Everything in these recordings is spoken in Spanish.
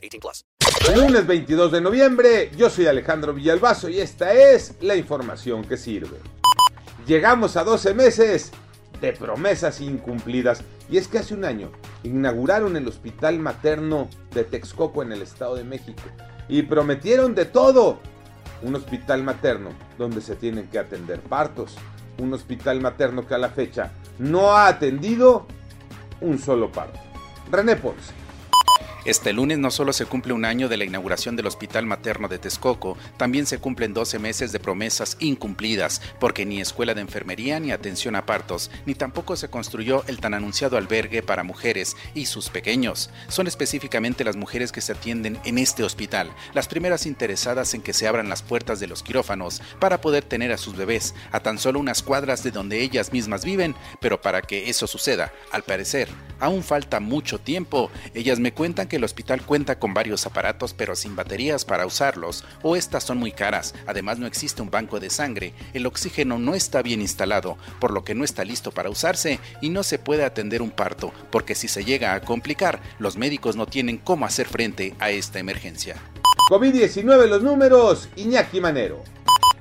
18 plus. Lunes 22 de noviembre, yo soy Alejandro Villalbazo y esta es la información que sirve. Llegamos a 12 meses de promesas incumplidas y es que hace un año inauguraron el Hospital Materno de Texcoco en el Estado de México y prometieron de todo un hospital materno donde se tienen que atender partos, un hospital materno que a la fecha no ha atendido un solo parto. René Ponce. Este lunes no solo se cumple un año de la inauguración del Hospital Materno de Texcoco, también se cumplen 12 meses de promesas incumplidas, porque ni escuela de enfermería ni atención a partos, ni tampoco se construyó el tan anunciado albergue para mujeres y sus pequeños. Son específicamente las mujeres que se atienden en este hospital, las primeras interesadas en que se abran las puertas de los quirófanos para poder tener a sus bebés a tan solo unas cuadras de donde ellas mismas viven, pero para que eso suceda, al parecer, aún falta mucho tiempo. Ellas me cuentan que el hospital cuenta con varios aparatos pero sin baterías para usarlos o estas son muy caras. Además no existe un banco de sangre, el oxígeno no está bien instalado, por lo que no está listo para usarse y no se puede atender un parto, porque si se llega a complicar, los médicos no tienen cómo hacer frente a esta emergencia. COVID-19 los números, Iñaki Manero.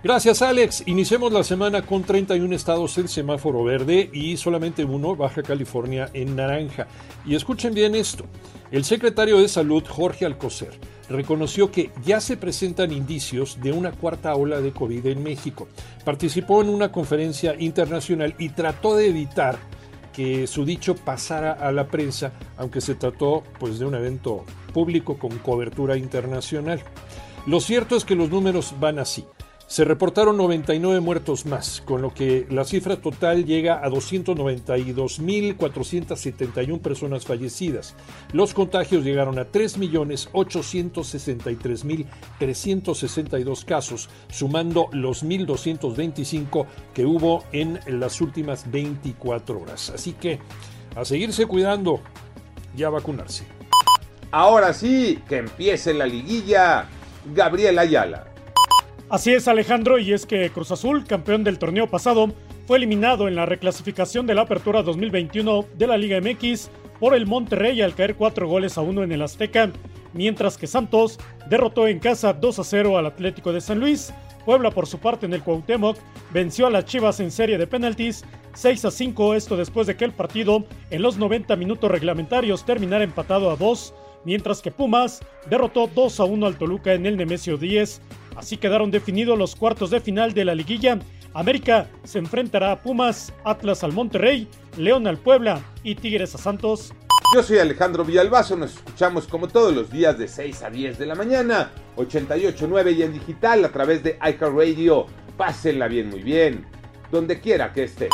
Gracias Alex. Iniciemos la semana con 31 estados en semáforo verde y solamente uno, Baja California, en naranja. Y escuchen bien esto. El secretario de Salud, Jorge Alcocer, reconoció que ya se presentan indicios de una cuarta ola de COVID en México. Participó en una conferencia internacional y trató de evitar que su dicho pasara a la prensa, aunque se trató pues, de un evento público con cobertura internacional. Lo cierto es que los números van así. Se reportaron 99 muertos más, con lo que la cifra total llega a 292.471 personas fallecidas. Los contagios llegaron a 3.863.362 casos, sumando los 1.225 que hubo en las últimas 24 horas. Así que a seguirse cuidando y a vacunarse. Ahora sí, que empiece la liguilla. Gabriel Ayala. Así es Alejandro, y es que Cruz Azul, campeón del torneo pasado, fue eliminado en la reclasificación de la Apertura 2021 de la Liga MX por el Monterrey al caer cuatro goles a uno en el Azteca, mientras que Santos derrotó en casa 2 a 0 al Atlético de San Luis. Puebla, por su parte, en el Cuauhtémoc, venció a las Chivas en serie de penaltis 6 a 5, esto después de que el partido en los 90 minutos reglamentarios terminara empatado a 2, mientras que Pumas derrotó 2 a 1 al Toluca en el Nemesio 10 Así quedaron definidos los cuartos de final de la liguilla. América se enfrentará a Pumas, Atlas al Monterrey, León al Puebla y Tigres a Santos. Yo soy Alejandro Villalbazo, nos escuchamos como todos los días de 6 a 10 de la mañana, 88.9 y en digital a través de iCarRadio. Pásenla bien, muy bien, donde quiera que esté.